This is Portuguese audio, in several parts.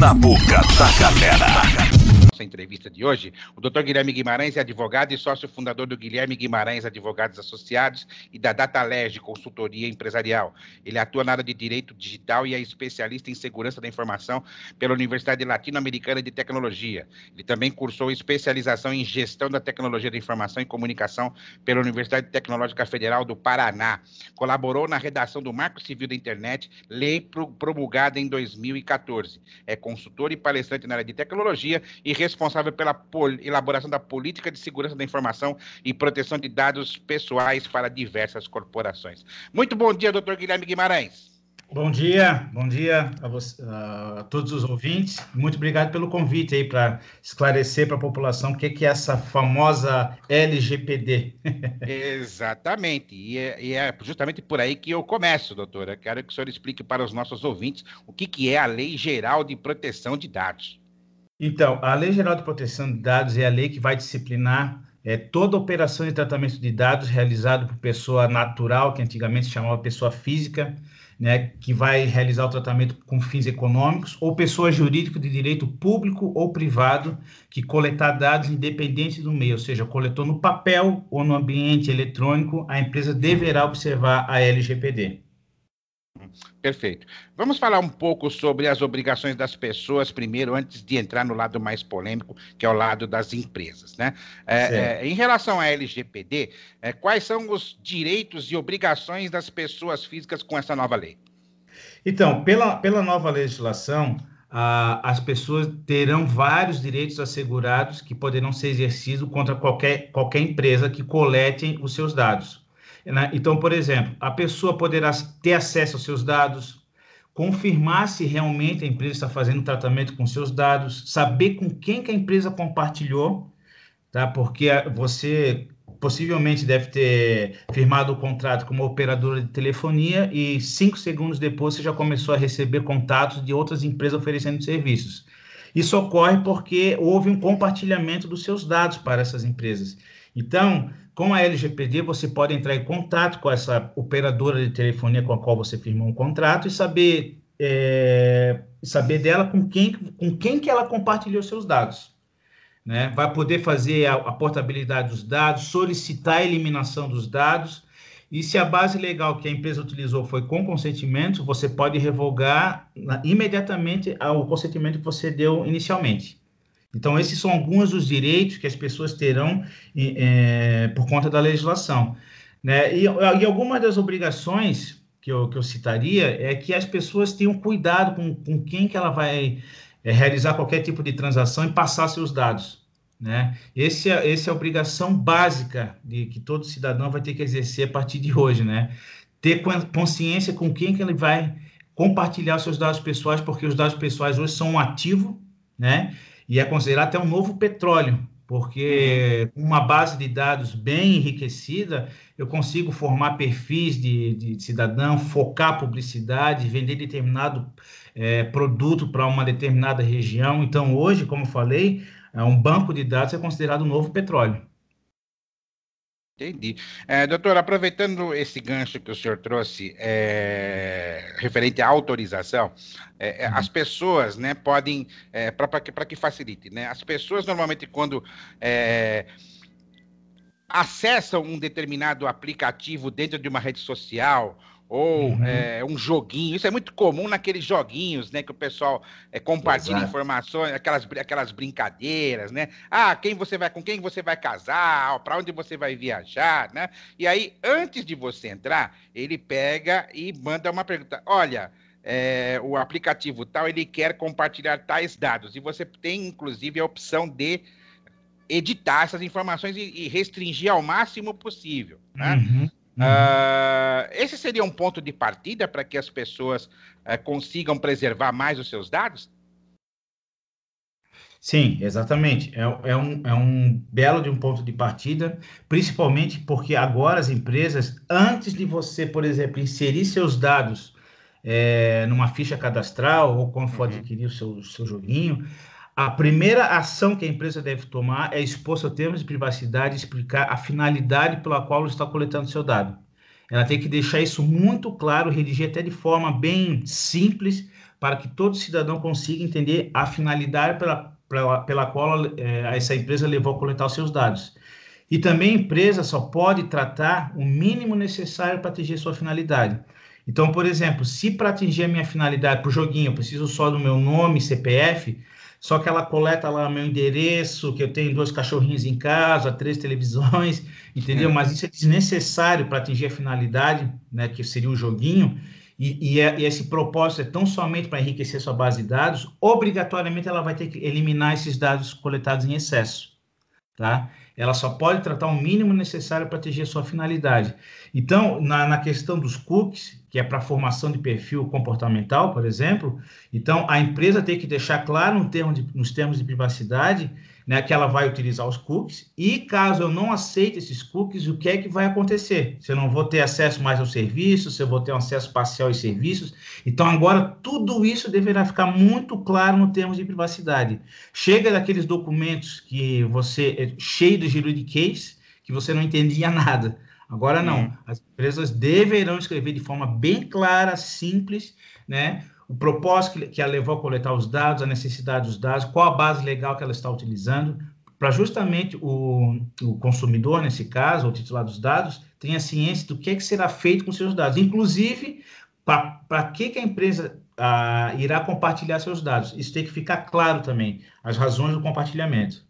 na boca da galera nossa entrevista de hoje, o Dr. Guilherme Guimarães é advogado e sócio fundador do Guilherme Guimarães Advogados Associados e da DataLeg Consultoria Empresarial. Ele atua na área de direito digital e é especialista em segurança da informação pela Universidade Latino-Americana de Tecnologia. Ele também cursou especialização em gestão da tecnologia da informação e comunicação pela Universidade Tecnológica Federal do Paraná. Colaborou na redação do Marco Civil da Internet, lei promulgada em 2014. É consultor e palestrante na área de tecnologia e responsável pela elaboração da política de segurança da informação e proteção de dados pessoais para diversas corporações. Muito bom dia, doutor Guilherme Guimarães. Bom dia, bom dia a, você, a todos os ouvintes. Muito obrigado pelo convite aí para esclarecer para a população o que, que é essa famosa LGPD. Exatamente, e é, e é, justamente por aí que eu começo, doutora. Quero que o senhor explique para os nossos ouvintes o que, que é a Lei Geral de Proteção de Dados. Então, a Lei Geral de Proteção de Dados é a lei que vai disciplinar é, toda operação de tratamento de dados realizado por pessoa natural, que antigamente se chamava pessoa física, né, que vai realizar o tratamento com fins econômicos, ou pessoa jurídica de direito público ou privado que coletar dados independente do meio, ou seja, coletou no papel ou no ambiente eletrônico, a empresa deverá observar a LGPD. Perfeito. Vamos falar um pouco sobre as obrigações das pessoas primeiro, antes de entrar no lado mais polêmico, que é o lado das empresas. Né? É, é, em relação à LGPD, é, quais são os direitos e obrigações das pessoas físicas com essa nova lei? Então, pela, pela nova legislação, as pessoas terão vários direitos assegurados que poderão ser exercidos contra qualquer, qualquer empresa que colete os seus dados. Né? Então, por exemplo, a pessoa poderá ter acesso aos seus dados, confirmar se realmente a empresa está fazendo tratamento com seus dados, saber com quem que a empresa compartilhou, tá? Porque você possivelmente deve ter firmado o contrato com uma operadora de telefonia e cinco segundos depois você já começou a receber contatos de outras empresas oferecendo serviços. Isso ocorre porque houve um compartilhamento dos seus dados para essas empresas. Então, com a LGPD, você pode entrar em contato com essa operadora de telefonia com a qual você firmou um contrato e saber, é, saber dela com quem, com quem que ela compartilhou seus dados. Né? Vai poder fazer a, a portabilidade dos dados, solicitar a eliminação dos dados, e se a base legal que a empresa utilizou foi com consentimento, você pode revogar imediatamente o consentimento que você deu inicialmente. Então, esses são alguns dos direitos que as pessoas terão é, por conta da legislação. Né? E, e algumas das obrigações que eu, que eu citaria é que as pessoas tenham cuidado com, com quem que ela vai é, realizar qualquer tipo de transação e passar seus dados. Né? Esse é, essa é a obrigação básica de que todo cidadão vai ter que exercer a partir de hoje. Né? Ter consciência com quem que ele vai compartilhar seus dados pessoais, porque os dados pessoais hoje são um ativo, né? E é considerado até um novo petróleo, porque com uma base de dados bem enriquecida, eu consigo formar perfis de, de cidadão, focar publicidade, vender determinado é, produto para uma determinada região. Então, hoje, como eu falei, é um banco de dados é considerado um novo petróleo. Entendi. É, doutor, aproveitando esse gancho que o senhor trouxe, é, referente à autorização, é, é uhum. as pessoas né, podem, é, para que, que facilite, né, as pessoas normalmente quando é, acessam um determinado aplicativo dentro de uma rede social ou uhum. é, um joguinho. Isso é muito comum naqueles joguinhos, né? Que o pessoal é, compartilha Exato. informações, aquelas, aquelas brincadeiras, né? Ah, quem você vai, com quem você vai casar, para onde você vai viajar, né? E aí, antes de você entrar, ele pega e manda uma pergunta. Olha, é, o aplicativo tal, ele quer compartilhar tais dados. E você tem, inclusive, a opção de editar essas informações e, e restringir ao máximo possível. Né? Uhum. Uh, esse seria um ponto de partida para que as pessoas uh, consigam preservar mais os seus dados? Sim, exatamente. É, é, um, é um belo de um ponto de partida, principalmente porque agora as empresas, antes de você, por exemplo, inserir seus dados é, numa ficha cadastral ou quando for uhum. adquirir o seu, seu joguinho, a primeira ação que a empresa deve tomar é expor seus termos de privacidade e explicar a finalidade pela qual está coletando seu dado. Ela tem que deixar isso muito claro, redigir até de forma bem simples, para que todo cidadão consiga entender a finalidade pela, pela, pela qual é, essa empresa levou a coletar os seus dados. E também a empresa só pode tratar o mínimo necessário para atingir sua finalidade. Então, por exemplo, se para atingir a minha finalidade para o joguinho eu preciso só do meu nome, CPF, só que ela coleta lá meu endereço, que eu tenho dois cachorrinhos em casa, três televisões, entendeu? É. Mas isso é desnecessário para atingir a finalidade, né, que seria o joguinho. E, e, é, e esse propósito é tão somente para enriquecer sua base de dados, obrigatoriamente ela vai ter que eliminar esses dados coletados em excesso, tá? Ela só pode tratar o mínimo necessário para atingir a sua finalidade. Então, na, na questão dos cookies, que é para formação de perfil comportamental, por exemplo, então a empresa tem que deixar claro termo de, nos termos de privacidade né, que ela vai utilizar os cookies, e caso eu não aceite esses cookies, o que é que vai acontecer? Se eu não vou ter acesso mais aos serviços, se eu vou ter um acesso parcial aos serviços. Então, agora, tudo isso deverá ficar muito claro no termos de privacidade. Chega daqueles documentos que você, é cheio de juridiquês, que você não entendia nada. Agora não, uhum. as empresas deverão escrever de forma bem clara, simples, né? O propósito que, que a levou a coletar os dados, a necessidade dos dados, qual a base legal que ela está utilizando, para justamente o, o, consumidor, nesse caso, o titular dos dados, tenha ciência do que, é que será feito com seus dados, inclusive para que, que a empresa ah, irá compartilhar seus dados. Isso tem que ficar claro também, as razões do compartilhamento.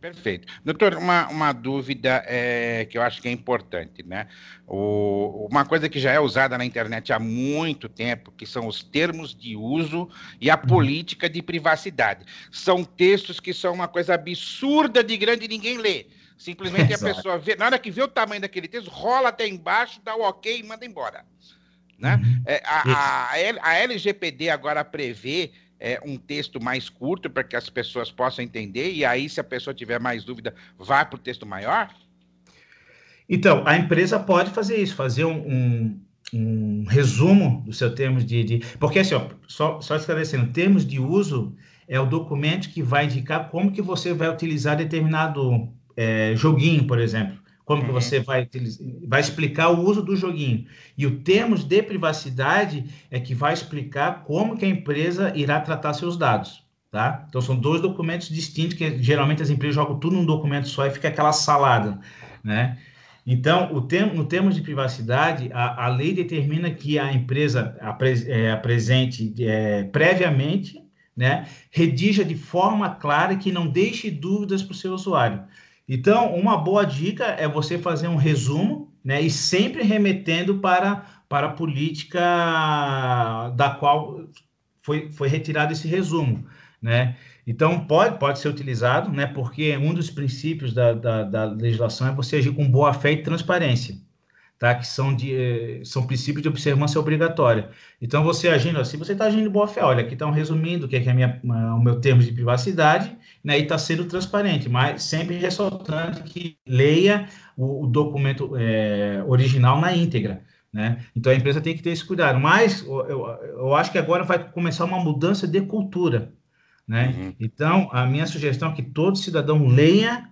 Perfeito. Doutor, uma, uma dúvida é, que eu acho que é importante, né? O, uma coisa que já é usada na internet há muito tempo, que são os termos de uso e a uhum. política de privacidade. São textos que são uma coisa absurda de grande e ninguém lê. Simplesmente Exato. a pessoa vê, na hora que vê o tamanho daquele texto, rola até embaixo, dá o ok e manda embora. Né? Uhum. É, a, a, a LGPD agora prevê é, um texto mais curto para que as pessoas possam entender, e aí, se a pessoa tiver mais dúvida, vá para o texto maior? Então, a empresa pode fazer isso, fazer um, um, um resumo do seu termos de, de, Porque, assim, ó, só, só esclarecendo, termos de uso é o documento que vai indicar como que você vai utilizar determinado é, joguinho, por exemplo como uhum. que você vai, vai explicar o uso do joguinho. E o termos de privacidade é que vai explicar como que a empresa irá tratar seus dados, tá? Então, são dois documentos distintos, que geralmente as empresas jogam tudo num documento só e fica aquela salada, né? Então, o termo, no termos de privacidade, a, a lei determina que a empresa é, apresente é, previamente, né, redija de forma clara que não deixe dúvidas para o seu usuário. Então, uma boa dica é você fazer um resumo, né, e sempre remetendo para, para a política da qual foi, foi retirado esse resumo, né? Então, pode, pode ser utilizado, né, porque um dos princípios da, da, da legislação é você agir com boa fé e transparência tá? que são, de, eh, são princípios de observância obrigatória. Então, você agindo assim, você está agindo de boa fé. Olha, aqui está um resumindo o que é, que é minha, o meu termo de privacidade, né? e está sendo transparente, mas sempre ressaltando que leia o, o documento é, original na íntegra. Né? Então, a empresa tem que ter esse cuidado. Mas eu, eu, eu acho que agora vai começar uma mudança de cultura. Né? Uhum. Então, a minha sugestão é que todo cidadão leia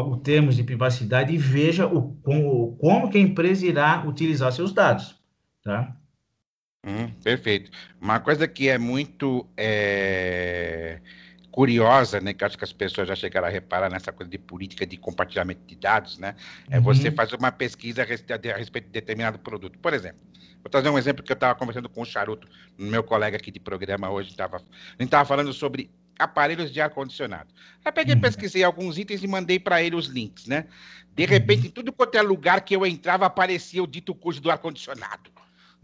o termos de privacidade e veja o, como, como que a empresa irá utilizar seus dados, tá? Hum, perfeito. Uma coisa que é muito é, curiosa, né, que acho que as pessoas já chegaram a reparar nessa coisa de política de compartilhamento de dados, né, é uhum. você fazer uma pesquisa a respeito, de determinado produto. Por exemplo, vou trazer um exemplo que eu estava conversando com o Charuto, meu colega aqui de programa hoje, tava, a gente estava falando sobre aparelhos de ar-condicionado. Aí peguei, uhum. pesquisei alguns itens e mandei para ele os links, né? De repente, em tudo quanto é lugar que eu entrava, aparecia o dito curso do ar-condicionado.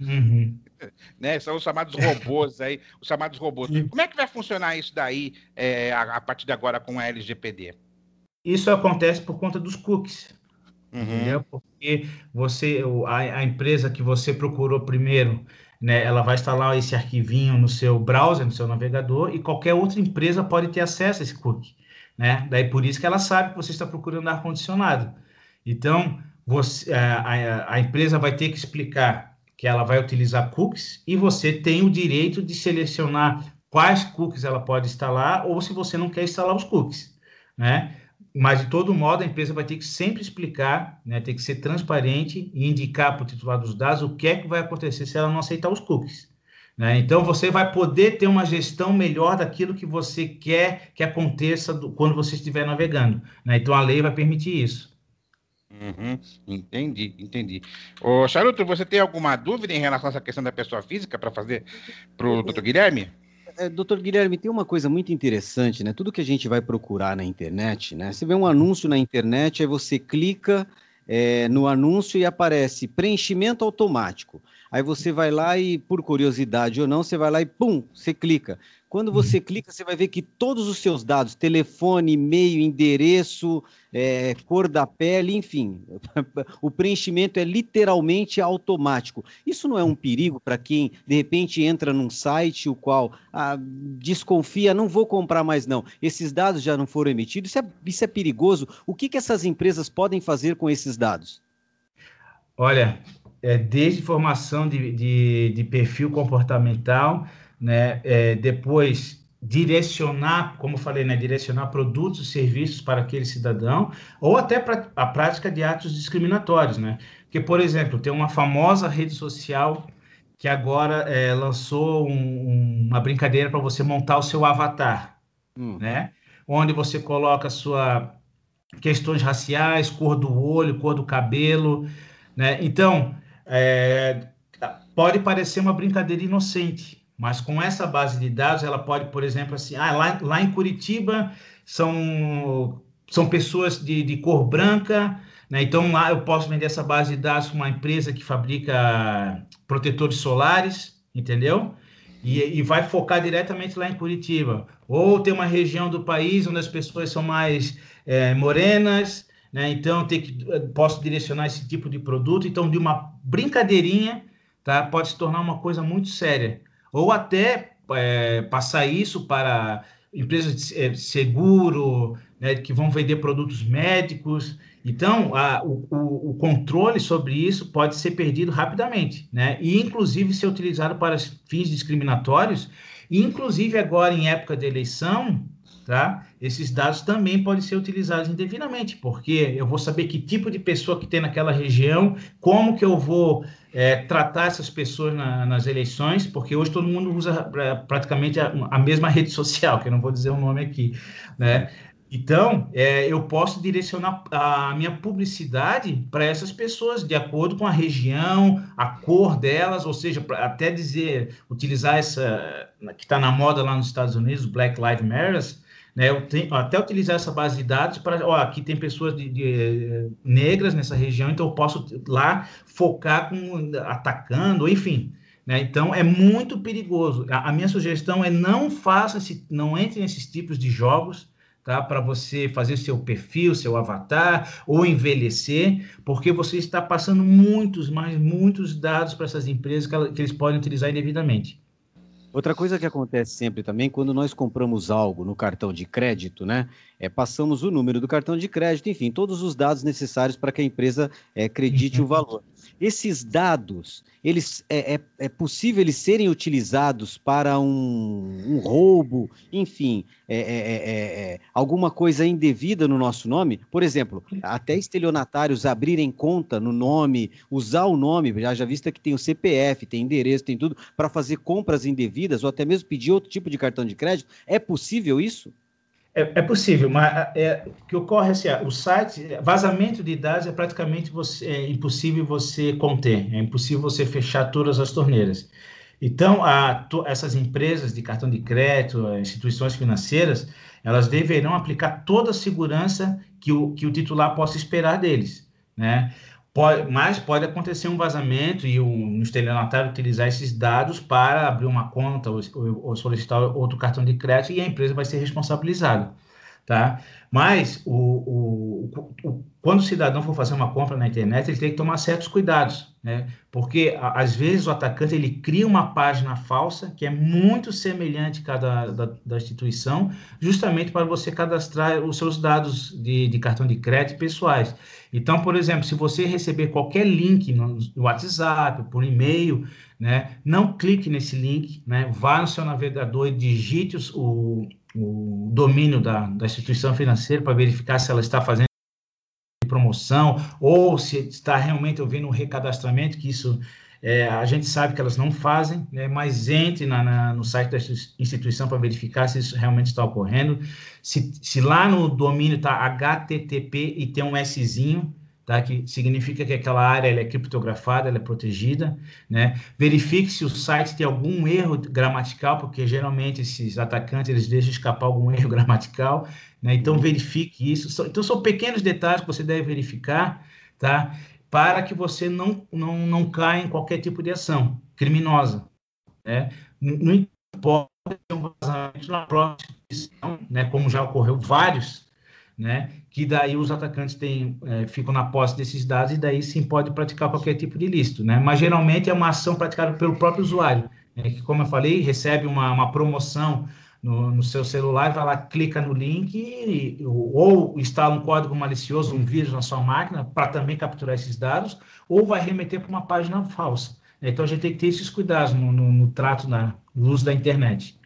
Uhum. Né? São os chamados robôs aí, os chamados robôs. Como é que vai funcionar isso daí é, a, a, partir de agora com a LGPD? Isso acontece por conta dos cookies. Uhum. Entendeu? Porque você, a, a empresa que você procurou primeiro, né, ela vai instalar esse arquivinho no seu browser, no seu navegador, e qualquer outra empresa pode ter acesso a esse cookie. Né? Daí por isso que ela sabe que você está procurando ar-condicionado. Então, você, a, a, a, empresa vai ter que explicar que ela vai utilizar cookies e você tem o direito de selecionar quais cookies ela pode instalar ou se você não quer instalar os cookies. Né? Mas, de todo modo, a empresa vai ter que sempre explicar, né, ter que ser transparente e indicar para o titular dos dados o que é que vai acontecer se ela não aceitar os cookies. Né? Então, você vai poder ter uma gestão melhor daquilo que você quer que aconteça do, quando você estiver navegando. Né? Então, a lei vai permitir isso. Uhum, entendi, entendi. Ô, Charuto, você tem alguma dúvida em relação a essa questão da pessoa física para fazer para o doutor Guilherme? É, doutor Guilherme, tem uma coisa muito interessante, né? Tudo que a gente vai procurar na internet, né? Você vê um anúncio na internet, aí você clica é, no anúncio e aparece preenchimento automático. Aí você vai lá e, por curiosidade ou não, você vai lá e pum, você clica. Quando você uhum. clica, você vai ver que todos os seus dados, telefone, e-mail, endereço, é, cor da pele, enfim, o preenchimento é literalmente automático. Isso não é um perigo para quem, de repente, entra num site o qual ah, desconfia, não vou comprar mais não. Esses dados já não foram emitidos, isso é, isso é perigoso. O que, que essas empresas podem fazer com esses dados? Olha, é, desde formação de, de, de perfil comportamental né? É, depois direcionar, como falei, né, direcionar produtos e serviços para aquele cidadão, ou até para a prática de atos discriminatórios, né? Porque, por exemplo, tem uma famosa rede social que agora é, lançou um, uma brincadeira para você montar o seu avatar, hum. né? Onde você coloca sua questões raciais, cor do olho, cor do cabelo, né? Então, é, pode parecer uma brincadeira inocente, mas com essa base de dados, ela pode, por exemplo, assim, ah, lá, lá em Curitiba são, são pessoas de, de cor branca, né? então lá eu posso vender essa base de dados para uma empresa que fabrica protetores solares, entendeu? E, e, vai focar diretamente lá em Curitiba. Ou tem uma região do país onde as pessoas são mais é, morenas, né? então tem que, posso direcionar esse tipo de produto. Então, de uma brincadeirinha, tá? pode se tornar uma coisa muito séria ou até é, passar isso para empresas de é, seguro, né, que vão vender produtos médicos. Então, a, o, o, controle sobre isso pode ser perdido rapidamente, né? E, inclusive, ser utilizado para fins discriminatórios. E, inclusive, agora, em época de eleição, tá? Esses dados também podem ser utilizados indevidamente, porque eu vou saber que tipo de pessoa que tem naquela região, como que eu vou é, tratar essas pessoas na, nas eleições, porque hoje todo mundo usa é, praticamente a, a, mesma rede social, que eu não vou dizer o nome aqui, né? Então, é, eu posso direcionar a minha publicidade para essas pessoas, de acordo com a região, a cor delas, ou seja, até dizer, utilizar essa, que está na moda lá nos Estados Unidos, Black Lives Matter, né, eu tenho, até utilizar essa base de dados para, ó, aqui tem pessoas de, de, eh, negras nessa região, então eu posso lá focar com, atacando, enfim. Né? Então é muito perigoso. A, a, minha sugestão é não faça, esse, não entre nesses tipos de jogos, tá? Para você fazer seu perfil, seu avatar ou envelhecer, porque você está passando muitos, mas muitos dados para essas empresas que, que eles podem utilizar indevidamente. Outra coisa que acontece sempre também, quando nós compramos algo no cartão de crédito, né? É, passamos o número do cartão de crédito, enfim, todos os dados necessários para que a empresa é, acredite o valor. Esses dados, eles é, é, é, possível eles serem utilizados para um, um roubo, enfim, é, é, é, alguma coisa indevida no nosso nome? Por exemplo, até estelionatários abrirem conta no nome, usar o nome, já, já vista que tem o CPF, tem endereço, tem tudo, para fazer compras indevidas ou até mesmo pedir outro tipo de cartão de crédito. É possível isso? É, é possível, mas é, o que ocorre é assim, o site, vazamento de dados é praticamente você, é impossível você conter, é impossível você fechar todas as torneiras. Então, a, to, essas empresas de cartão de crédito, instituições financeiras, elas deverão aplicar toda a segurança que o, que o titular possa esperar deles, né? Pode, mas pode acontecer um vazamento e um estelionatário utilizar esses dados para abrir uma conta ou, ou, solicitar outro cartão de crédito e a empresa vai ser responsabilizada, tá? Mas o, o, o, quando o cidadão for fazer uma compra na internet, ele tem que tomar certos cuidados, né? Porque às vezes o atacante ele cria uma página falsa que é muito semelhante cada da, da instituição, justamente para você cadastrar os seus dados de, de cartão de crédito pessoais. Então, por exemplo, se você receber qualquer link no, WhatsApp, por e-mail, né, não clique nesse link, né, vá no seu navegador e digite o, o domínio da, da instituição financeira para verificar se ela está fazendo promoção ou se está realmente havendo um recadastramento, que isso é, a gente sabe que elas não fazem, né, mas entre na, na, no site da instituição para verificar se isso realmente está ocorrendo. Se, se lá no domínio está HTTP e tem um Szinho, tá, que significa que aquela área é criptografada, ela é protegida. Né? Verifique se o site tem algum erro gramatical, porque geralmente esses atacantes eles deixam escapar algum erro gramatical. Né? Então, verifique isso. Então, são pequenos detalhes que você deve verificar. Tá? Para que você não, não, não caia em qualquer tipo de ação criminosa. Né? Não importa ter um vazamento na própria né, como já ocorreu vários, né, que daí os atacantes têm, é, ficam na posse desses dados e daí sim pode praticar qualquer tipo de ilícito. Né? Mas geralmente é uma ação praticada pelo próprio usuário, né, que, como eu falei, recebe uma, uma promoção no, no, seu celular, vai lá, clica no link e, ou instala um código malicioso, um vírus na sua máquina para também capturar esses dados, ou vai remeter para uma página falsa. Então a gente tem que ter esses cuidados no, no, no trato, na luz da internet.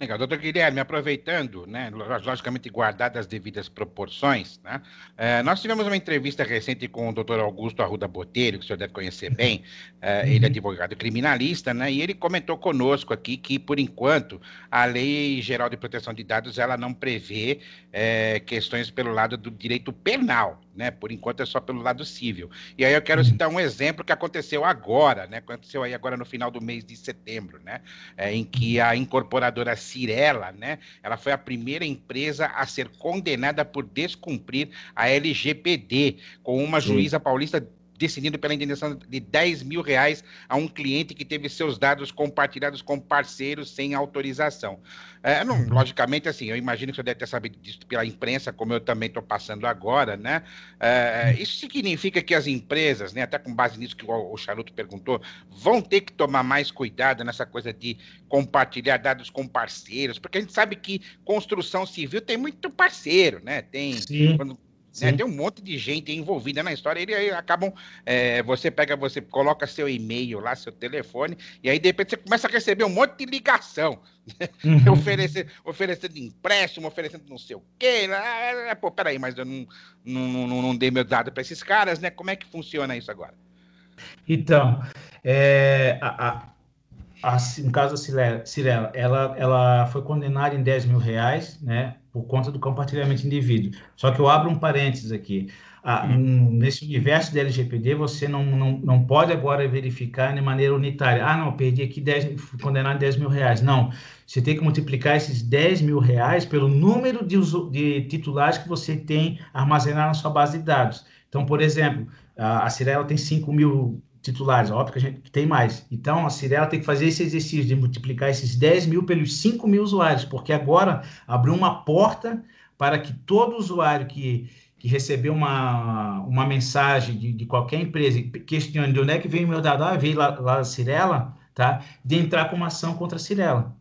Legal. Doutor Guilherme, aproveitando, né, logicamente guardadas as devidas proporções, né, é, nós tivemos uma entrevista recente com o doutor Augusto Arruda Botelho, que o senhor deve conhecer bem, é, ele é uhum. advogado criminalista, né, e ele comentou conosco aqui que, por enquanto, a Lei Geral de Proteção de Dados ela não prevê é, questões pelo lado do direito penal, né? Por enquanto é só pelo lado civil. E aí eu quero citar um exemplo que aconteceu agora, né? Aconteceu aí agora no final do mês de setembro, né? É, em que a incorporadora Cirela, né? Ela foi a primeira empresa a ser condenada por descumprir a LGPD, com uma juíza paulista decidindo pela indenização de 10 mil reais a um cliente que teve seus dados compartilhados com parceiros sem autorização. É, não, uhum. logicamente, assim, eu imagino que você deve ter sabido disso pela imprensa, como eu também estou passando agora, né? É, isso significa que as empresas, né, até com base nisso que o, o Charuto perguntou, vão ter que tomar mais cuidado nessa coisa de compartilhar dados com parceiros, porque a gente sabe que construção civil tem muito parceiro, né? Tem. Sim. Quando, né? Tem um monte de gente envolvida na história. E aí acabam. É, você pega, você coloca seu e-mail lá, seu telefone, e aí de repente você começa a receber um monte de ligação. Uhum. oferecendo, oferecendo empréstimo, oferecendo não sei o quê. Né? Pô, peraí, mas eu não, não, não, não dei meu dado para esses caras, né? Como é que funciona isso agora? Então, é, a, a, a, no caso da Cirela, ela, ela foi condenada em 10 mil reais, né? Por conta do compartilhamento indivíduo. Só que eu abro um parênteses aqui. Ah. Nesse universo da LGPD, você não, não, não pode agora verificar de maneira unitária. Ah, não, perdi aqui 10, fui condenado a 10 mil reais. Não, você tem que multiplicar esses 10 mil reais pelo número de, de titulares que você tem armazenado na sua base de dados. Então, por exemplo, a Cirela tem 5 mil titulares, óbvio que a gente tem mais. Então, a Cirela tem que fazer esse exercício de multiplicar esses 10 mil pelos 5 mil usuários, porque agora abriu uma porta para que todo usuário que, que recebeu uma, uma mensagem de, de qualquer empresa questionando de onde é que veio o meu dado, ah, veio lá, lá da Cirela, tá? de entrar com uma ação contra a Cirela.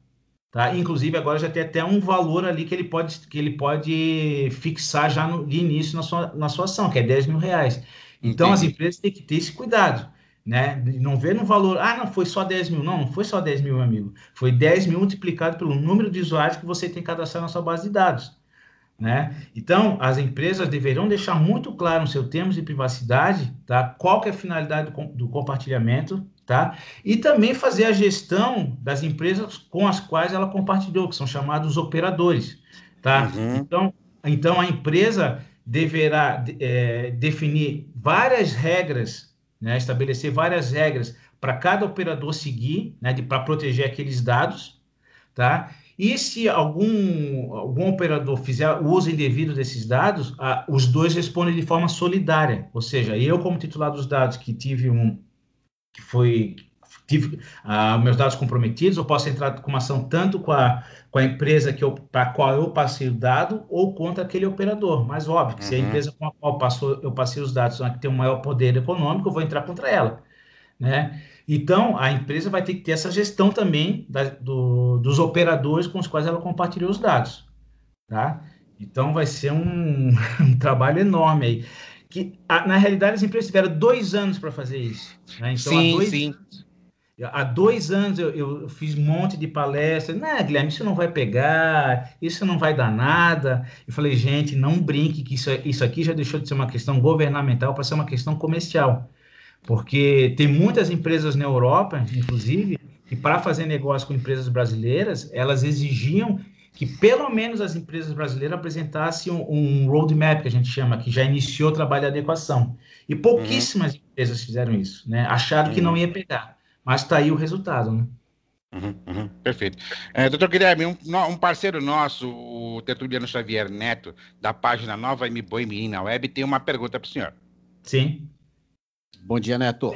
Tá? Inclusive, agora já tem até um valor ali que ele pode, que ele pode fixar já no, de início na sua, na sua ação, que é 10 mil reais. Então, Entendi. as empresas têm que ter esse cuidado né? Não vê no valor, ah, não foi só 10 mil. Não, não foi só 10 mil, meu amigo. Foi 10 mil multiplicado pelo número de usuários que você tem cadastrado na sua base de dados. Né? Então, as empresas deverão deixar muito claro no seu termos de privacidade tá? qual é a finalidade do, do compartilhamento tá? e também fazer a gestão das empresas com as quais ela compartilhou, que são chamados operadores. Tá? Uhum. Então, então, a empresa deverá é, definir várias regras né, estabelecer várias regras para cada operador seguir, né, para proteger aqueles dados, tá? E se algum, algum operador fizer o uso indevido desses dados, a, os dois respondem de forma solidária. Ou seja, eu, como titular dos dados, que tive um. que foi tive ah, meus dados comprometidos, eu posso entrar com uma ação tanto com a, com a empresa que para a qual eu passei o dado ou contra aquele operador. Mas óbvio que uhum. se a uhum. empresa com a qual passou, eu passei os dados que tem um maior poder econômico, eu vou entrar contra ela. Né? Então, a empresa vai ter que ter essa gestão também da, do, dos operadores com os quais ela compartilhou os dados. Tá? Então, vai ser um, um trabalho enorme aí. Que, a, na realidade, as empresas tiveram dois anos para fazer isso. Né? Então, sim, sim. Há dois anos eu, eu, fiz um monte de palestras. Não, Guilherme, isso não vai pegar, isso não vai dar nada. Eu falei, gente, não brinque que isso, isso aqui já deixou de ser uma questão governamental para ser uma questão comercial. porque tem muitas empresas na Europa, inclusive, que para fazer negócio com empresas brasileiras, elas exigiam que pelo menos as empresas brasileiras apresentassem um, um roadmap, que a gente chama, que já iniciou o trabalho de adequação. E pouquíssimas uhum. empresas fizeram isso, né? Acharam uhum. que não ia pegar. Mas está aí o resultado, né? Uhum, uhum, perfeito. É, doutor Guilherme, um, um, parceiro nosso, o Tertuliano Xavier Neto, da página Nova M Boi Menina Web, tem uma pergunta para o senhor. Sim. Bom dia, Neto.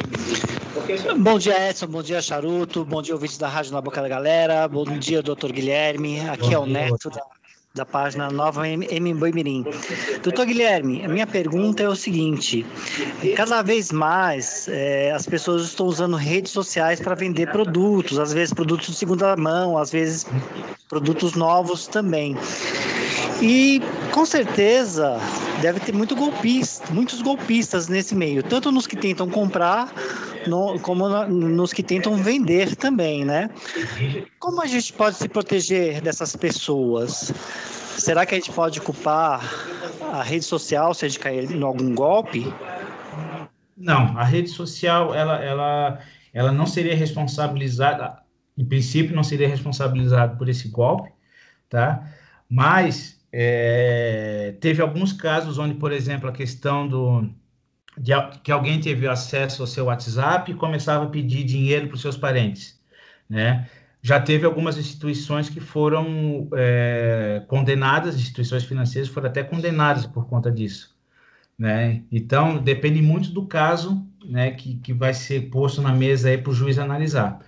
Bom dia, Edson. Bom dia, Charuto. Bom dia, ouvintes da Rádio Na Boca da Galera. Bom dia, doutor Guilherme. Aqui Bom é o dia, Neto da da página Nova M Boimirim. Doutor Guilherme, a minha pergunta é o seguinte: cada vez mais é, as pessoas estão usando redes sociais para vender produtos, às vezes produtos de segunda mão, às vezes produtos novos também. E com certeza deve ter muito golpista, muitos golpistas nesse meio, tanto nos que tentam comprar no, como na, nos que tentam vender também, né? Como a gente pode se proteger dessas pessoas? Será que a gente pode culpar a rede social se a gente cair em algum golpe? Não, a rede social ela, ela, ela não seria responsabilizada, em princípio não seria responsabilizada por esse golpe, tá? Mas é, teve alguns casos onde, por exemplo, a questão do de, que alguém teve acesso ao seu WhatsApp e começava a pedir dinheiro para os seus parentes, né? Já teve algumas instituições que foram é, condenadas, instituições financeiras foram até condenadas por conta disso, né? Então depende muito do caso, né? Que, que vai ser posto na mesa aí para o juiz analisar,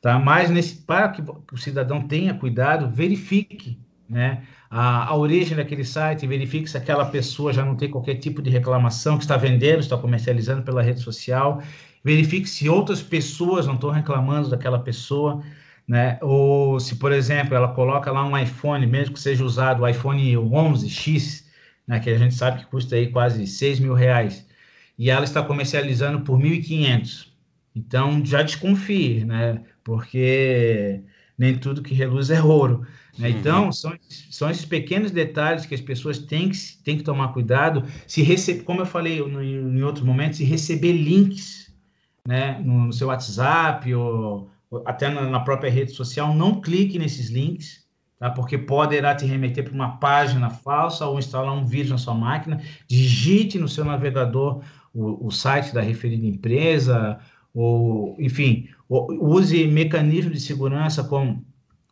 tá? Mas nesse para que o cidadão tenha cuidado, verifique né? A, a, origem daquele site, verifique se aquela pessoa já não tem qualquer tipo de reclamação, que está vendendo, está comercializando pela rede social, verifique se outras pessoas não estão reclamando daquela pessoa, né? Ou se, por exemplo, ela coloca lá um iPhone, mesmo que seja usado o iPhone 11X, né, que a gente sabe que custa aí quase 6 mil reais, e ela está comercializando por 1.500. Então, já desconfie, né? Porque nem tudo que reluz é ouro. Né? Uhum. Então, são, são esses pequenos detalhes que as pessoas têm que, têm que tomar cuidado. Se receber, como eu falei no, em outro momento, se receber links né, no, no seu WhatsApp ou, ou até na, na, própria rede social, não clique nesses links, tá? porque poderá te remeter para uma página falsa ou instalar um vírus na sua máquina. Digite no seu navegador o, o site da referida empresa, ou, enfim, use mecanismos de segurança como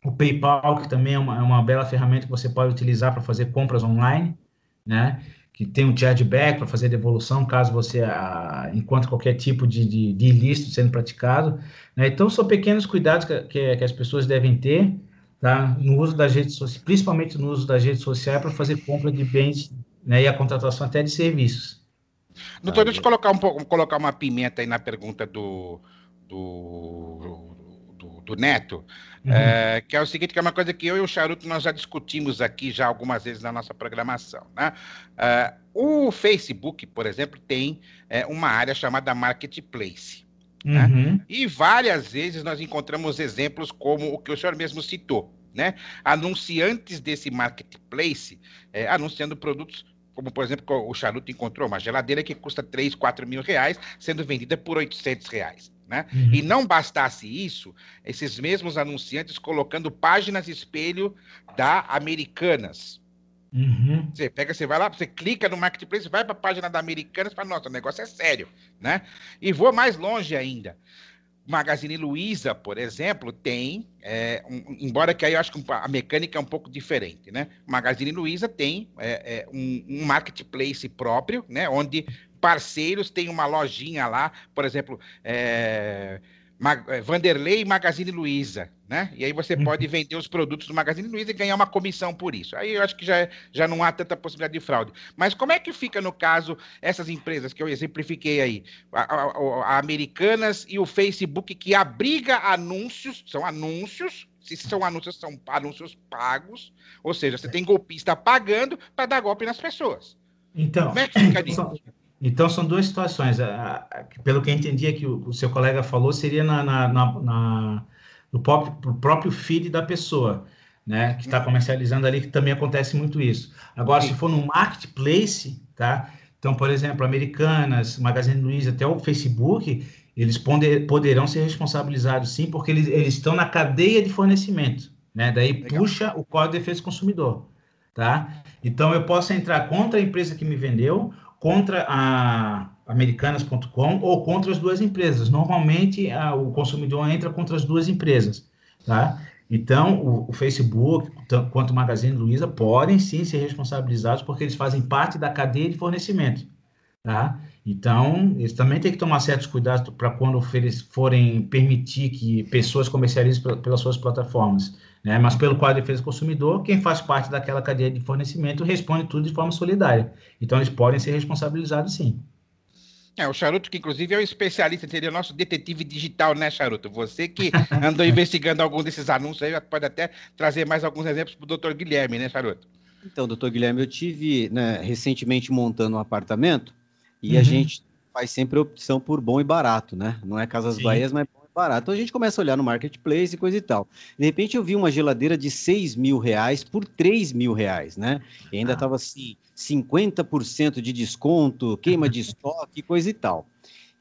o PayPal, que também é uma, é uma bela ferramenta que você pode utilizar para fazer compras online, né? Que tem um chargeback para fazer devolução caso você a, encontre qualquer tipo de, de, de ilícito sendo praticado. Né? Então, são pequenos cuidados que, que, que, as pessoas devem ter tá? no uso das redes sociais, principalmente no uso das redes sociais para fazer compra de bens né? e a contratação até de serviços. Doutor, deixa eu colocar, um pouco, colocar uma pimenta aí na pergunta do, do, do, do Neto, uhum. é, que é o seguinte, que é uma coisa que eu e o Charuto nós já discutimos aqui já algumas vezes na nossa programação. Né? É, o Facebook, por exemplo, tem é, uma área chamada Marketplace. Né? Uhum. Né? E várias vezes nós encontramos exemplos como o que o senhor mesmo citou, né? Anunciantes desse marketplace é, anunciando produtos como por exemplo o charuto encontrou uma geladeira que custa 3, 4 mil reais, sendo vendida por 800 reais. Né? Uhum. E não bastasse isso, esses mesmos anunciantes colocando páginas espelho da Americanas. Uhum. Você pega, você vai lá, você clica no marketplace, vai para a página da Americanas e fala, nossa, o negócio é sério, né? E vou mais longe ainda. Magazine Luiza, por exemplo, tem, é, um, embora que aí eu acho que a mecânica é um pouco diferente, né? Magazine Luiza tem é, é, um, um, marketplace próprio, né? Onde parceiros têm uma lojinha lá, por exemplo, é, é, Vanderlei Magazine Luiza, né? E aí você uhum. pode vender os produtos do Magazine Luiza e ganhar uma comissão por isso. Aí eu acho que já, já não há tanta possibilidade de fraude. Mas como é que fica no caso essas empresas que eu exemplifiquei aí, a, a, a Americanas e o Facebook que abriga anúncios, são anúncios, se são anúncios, são anúncios pagos, ou seja, você tem golpista pagando para dar golpe nas pessoas. Então, como é que fica nisso? Então, são duas situações. Pelo que eu entendi que o seu colega falou, seria na, na, na no próprio, próprio feed da pessoa, né? Que está comercializando ali, que também acontece muito isso. Agora, se for no marketplace, tá? Então, por exemplo, Americanas, Magazine Luiza, até o Facebook, eles poder, poderão ser responsabilizados sim, porque eles, eles estão na cadeia de fornecimento, né? Daí Legal. puxa o Código de Defesa do Consumidor, tá? Então, eu posso entrar contra a empresa que me vendeu, contra a americanas.com ou contra as duas empresas. Normalmente, a, o consumidor entra contra as duas empresas, tá? Então, o, o Facebook, quanto o Magazine Luiza, podem sim ser responsabilizados porque eles fazem parte da cadeia de fornecimento, tá? Então, eles também têm que tomar certos cuidados para quando eles forem permitir que pessoas comercializem pelas suas plataformas. Né? Mas pelo Código de Defesa do Consumidor, quem faz parte daquela cadeia de fornecimento responde tudo de forma solidária. Então, eles podem ser responsabilizados sim. É, o Charuto, que inclusive é um especialista, seria nosso detetive digital, né, Charuto? Você que andou investigando algum desses anúncios aí, pode até trazer mais alguns exemplos para o doutor Guilherme, né, Charuto? Então, doutor Guilherme, eu tive né, recentemente montando um apartamento e uhum. a gente faz sempre opção por bom e barato, né? Não é Casas Sim. Bahias, mas bom e barato. Então a gente começa a olhar no marketplace e coisa e tal. De repente eu vi uma geladeira de 6 mil reais por 3 mil reais, né? E ainda estava ah. assim, 50% de desconto, queima de estoque, coisa e tal.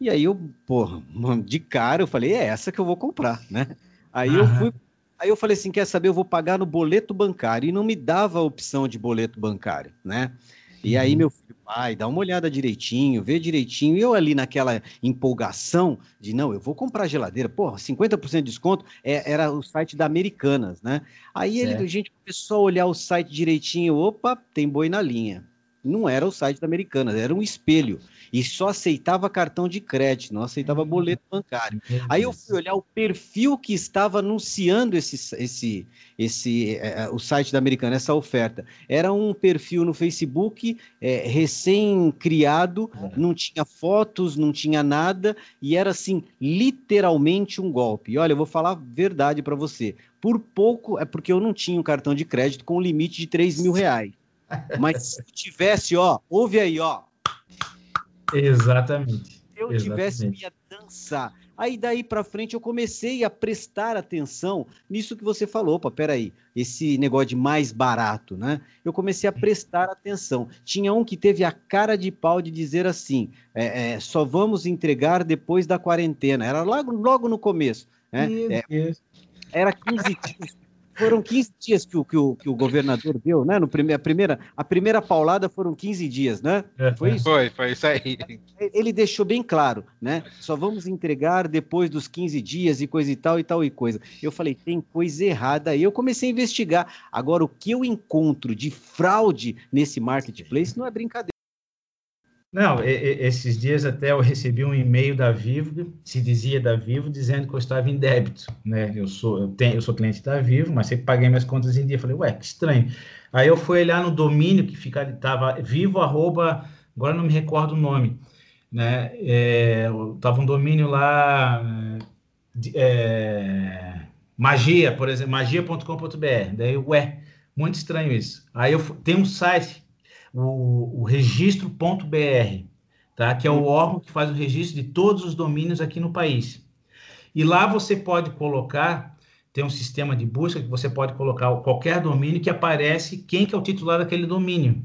E aí eu, porra, de cara eu falei, é essa que eu vou comprar, né? Aí eu fui Aí eu falei assim, quer saber, eu vou pagar no boleto bancário. E não me dava a opção de boleto bancário, né? E aí uhum. meu filho, pai, dá uma olhada direitinho, vê direitinho. E eu ali naquela empolgação de, não, eu vou comprar geladeira. Porra, 50% de desconto é, era o site da Americanas, né? Aí ele, a gente começou a olhar o site direitinho. Opa, tem boi na linha. Não era o site da Americanas, era um espelho e só aceitava cartão de crédito, não aceitava boleto bancário. Aí eu fui olhar o perfil que estava anunciando esse, esse, esse, é, é, o site da Americana, essa oferta. Era um perfil no Facebook é, recém-criado, não tinha fotos, não tinha nada, e era assim, literalmente um golpe. E olha, eu vou falar a verdade para você. Por pouco, é porque eu não tinha um cartão de crédito com limite de 3 mil reais. Mas se tivesse, ó, ouve aí, ó, Exatamente. Se eu Exatamente. tivesse ia dançar. Aí daí para frente eu comecei a prestar atenção nisso que você falou. Opa, peraí, esse negócio de mais barato, né? Eu comecei a prestar atenção. Tinha um que teve a cara de pau de dizer assim: é, é, só vamos entregar depois da quarentena. Era logo, logo no começo. Né? É, era 15 dias foram 15 dias que o, que o, que o governador deu, né? No prime a, primeira, a primeira paulada foram 15 dias, né? É, foi isso? Foi, foi isso aí. Ele deixou bem claro, né? Só vamos entregar depois dos 15 dias e coisa e tal e tal e coisa. Eu falei, tem coisa errada aí. Eu comecei a investigar. Agora, o que eu encontro de fraude nesse marketplace não é brincadeira. Não, esses dias até eu recebi um e-mail da Vivo, se dizia da Vivo, dizendo que eu estava em débito, né? Eu sou, eu tenho, eu sou cliente da Vivo, mas sempre paguei minhas contas em dia. Falei, ué, que estranho. Aí eu fui olhar no domínio que fica estava vivo, arroba, agora não me recordo o nome, né? É, tava um domínio lá, é, magia, por exemplo, magia.com.br. Daí, ué, muito estranho isso. Aí eu tem um site o, o registro.br, tá? que é o órgão que faz o registro de todos os domínios aqui no país. E lá você pode colocar, tem um sistema de busca que você pode colocar qualquer domínio que aparece quem que é o titular daquele domínio.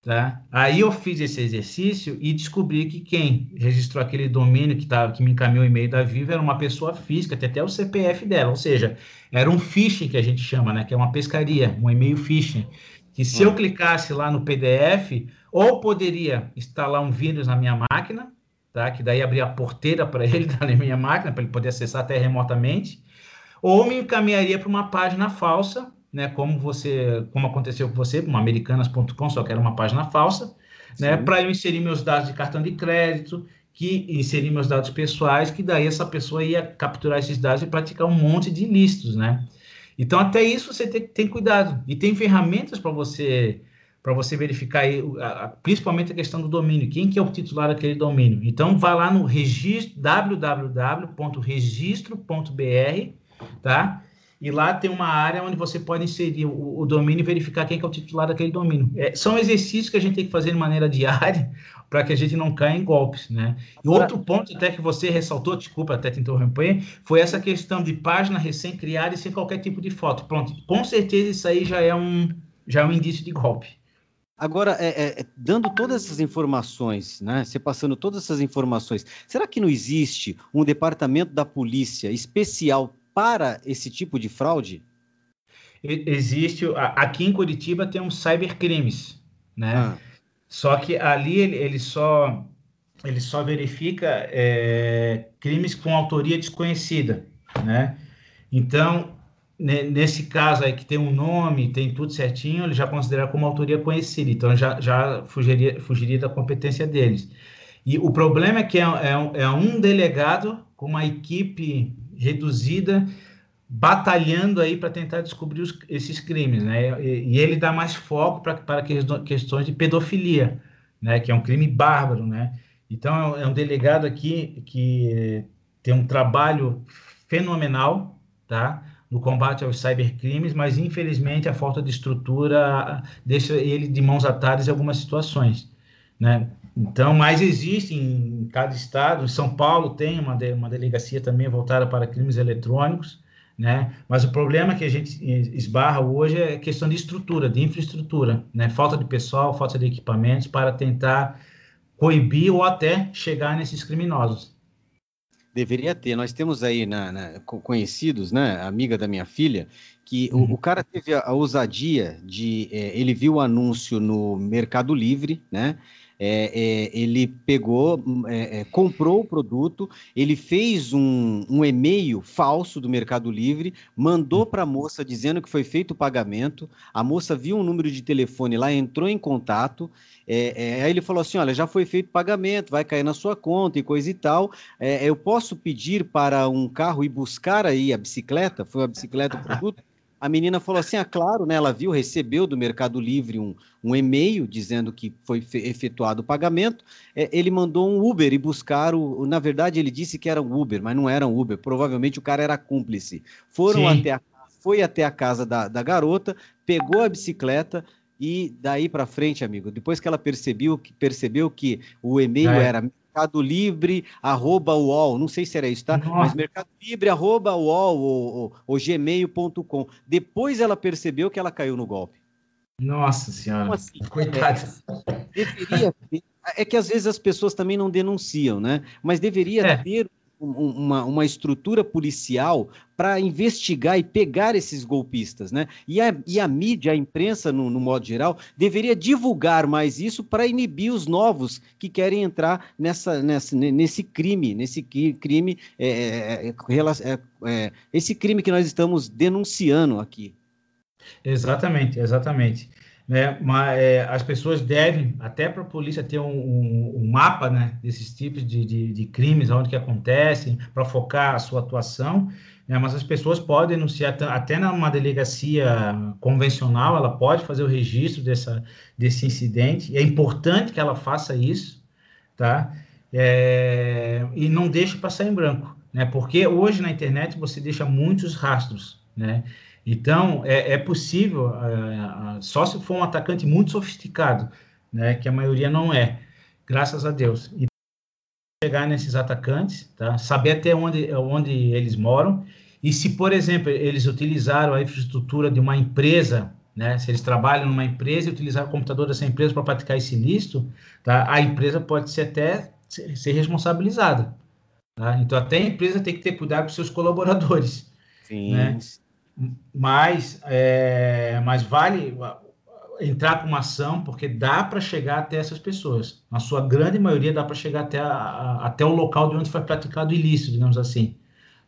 Tá? Aí eu fiz esse exercício e descobri que quem registrou aquele domínio que, tá, que me encaminhou o e-mail da Viva era uma pessoa física, tem até o CPF dela, ou seja, era um phishing que a gente chama, né? que é uma pescaria, um e-mail phishing que se eu hum. clicasse lá no PDF, ou poderia instalar um vírus na minha máquina, tá? Que daí abria a porteira para ele na minha máquina, para ele poder acessar até remotamente, ou me encaminharia para uma página falsa, né? Como você, como aconteceu com você, uma americanas.com, só que era uma página falsa, né? Para eu inserir meus dados de cartão de crédito, que inserir meus dados pessoais, que daí essa pessoa ia capturar esses dados e praticar um monte de ilícitos, né? Então, até isso você tem, tem cuidado. E tem ferramentas para você para você verificar aí, principalmente a questão do domínio, quem que é o titular daquele domínio. Então, vá lá no registro www.registro.br, tá? E lá tem uma área onde você pode inserir o, o domínio e verificar quem que é o titular daquele domínio. É, são exercícios que a gente tem que fazer de maneira diária para que a gente não caia em golpes, né? E outro ponto até que você ressaltou, desculpa até te interromper, foi essa questão de página recém-criada e sem qualquer tipo de foto. Pronto, com certeza isso aí já é um, já é um indício de golpe. Agora, é, é, dando todas essas informações, né? Você passando todas essas informações, será que não existe um departamento da polícia especial para esse tipo de fraude? Existe. Aqui em Curitiba tem um cybercrimes, né? Ah. Só que ali ele, ele só ele só verifica é, crimes com autoria desconhecida, né? Então, nesse caso aí que tem um nome, tem tudo certinho, ele já considera como autoria conhecida, então já, já fugiria, fugiria da competência deles. E o problema é que é, é, é um delegado com uma equipe reduzida batalhando aí para tentar descobrir os, esses crimes, né? E, e, ele dá mais foco para questões de pedofilia, né? Que é um crime bárbaro, né? Então é um delegado aqui que tem um trabalho fenomenal, tá? No combate aos cybercrimes, mas infelizmente a falta de estrutura deixa ele de mãos atadas em algumas situações, né? Então, mas existe em cada estado. Em São Paulo tem uma, de, uma delegacia também voltada para crimes eletrônicos, né? Mas o problema que a gente esbarra hoje é questão de estrutura, de infraestrutura, né? Falta de pessoal, falta de equipamentos para tentar coibir ou até chegar nesses criminosos. Deveria ter. Nós temos aí na, na conhecidos, né, amiga da minha filha, que uhum. o, o, cara teve a, a ousadia de, é, ele viu o anúncio no Mercado Livre, né? É, é, ele pegou, é, é, comprou o produto, ele fez um, um, e-mail falso do Mercado Livre, mandou para a moça dizendo que foi feito o pagamento. A moça viu um número de telefone lá, entrou em contato. É, é, aí ele falou assim: olha, já foi feito o pagamento, vai cair na sua conta e coisa e tal. eu posso pedir para um carro ir buscar aí a bicicleta? Foi a bicicleta o produto? A menina falou assim: ah, claro, né? Ela viu, recebeu do Mercado Livre um, um e-mail dizendo que foi efetuado o pagamento. É, ele mandou um Uber e buscar o. Na verdade, ele disse que era um Uber, mas não era um Uber. Provavelmente o cara era cúmplice. Foram Sim. até a, foi até a casa da, da garota, pegou a bicicleta, e daí para frente, amigo, depois que ela percebeu, percebeu que o e-mail é. era Mercado Livre, arroba UOL, não sei se era isso, tá? Nossa. Mas Mercado Livre, arroba UOL ou, ou, ou gmail.com. Depois ela percebeu que ela caiu no golpe. Nossa Senhora, Como assim? coitada. É, deveria ter, é que às vezes as pessoas também não denunciam, né? Mas deveria é. ter uma, uma estrutura policial para investigar e pegar esses golpistas, né? E a, e a mídia, a imprensa, no, no modo geral, deveria divulgar mais isso para inibir os novos que querem entrar nessa, nessa, nesse crime, nesse crime, é, é, é, é, esse crime que nós estamos denunciando aqui. Exatamente, exatamente né? Mas é, as pessoas devem, até para a polícia ter um, um, um, mapa, né, desses tipos de, de, de crimes, onde que acontecem, para focar a sua atuação. Né? Mas as pessoas podem denunciar até numa delegacia convencional, ela pode fazer o registro dessa, desse incidente. É importante que ela faça isso, tá? É, e não deixe passar em branco, né? Porque hoje na internet você deixa muitos rastros, né? Então, é, é possível, é, só se for um atacante muito sofisticado, né, que a maioria não é, graças a Deus. E chegar nesses atacantes, tá? saber até onde, onde eles moram, e se, por exemplo, eles utilizaram a infraestrutura de uma empresa, né, se eles trabalham numa empresa e utilizaram o computador dessa empresa para praticar esse ilícito, tá? a empresa pode ser até ser responsabilizada. Tá? Então, até a empresa tem que ter cuidado com seus colaboradores. Sim. Né? Mas, é, mas vale entrar com uma ação, porque dá para chegar até essas pessoas. Na sua grande maioria, dá para chegar até, a, até o local de onde foi praticado o ilícito, digamos assim.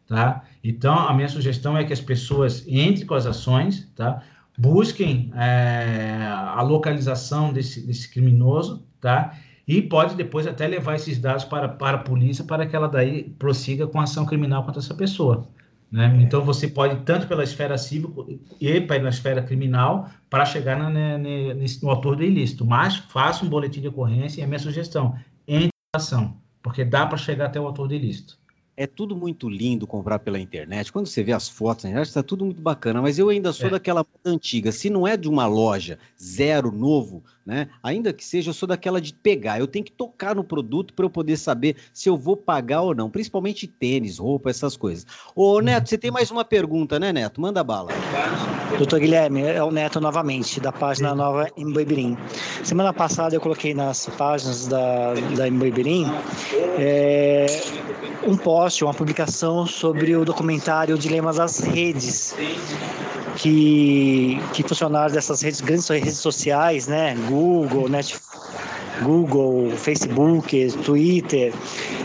Tá? Então, a minha sugestão é que as pessoas entrem com as ações, tá? busquem é, a localização desse, desse criminoso, tá? e pode depois até levar esses dados para, para a polícia para que ela daí prossiga com ação criminal contra essa pessoa. Né? É. Então, você pode, tanto pela esfera civil e pela esfera criminal, para chegar na, na, no autor do ilícito. Mas faça um boletim de ocorrência e a minha sugestão, entre ação, porque dá para chegar até o autor do ilícito. é tudo muito lindo comprar pela internet. Quando você vê as fotos na internet, está tudo muito bacana, mas eu ainda sou é. daquela antiga. Se não é de uma loja zero, novo, né? Ainda que seja, eu sou daquela de pegar. Eu tenho que tocar no produto para eu poder saber se eu vou pagar ou não. Principalmente tênis, roupa, essas coisas. Ô, Neto, você tem mais uma pergunta, né, Neto? Manda bala. Doutor Guilherme, é o Neto novamente, da página nova Emboibirim. Semana passada eu coloquei nas páginas da, da Emboibirim é, um post, uma publicação sobre o documentário Dilemas das Redes, que, que funcionários dessas redes, grandes redes sociais, né, Google, Netflix, Google, Facebook, Twitter,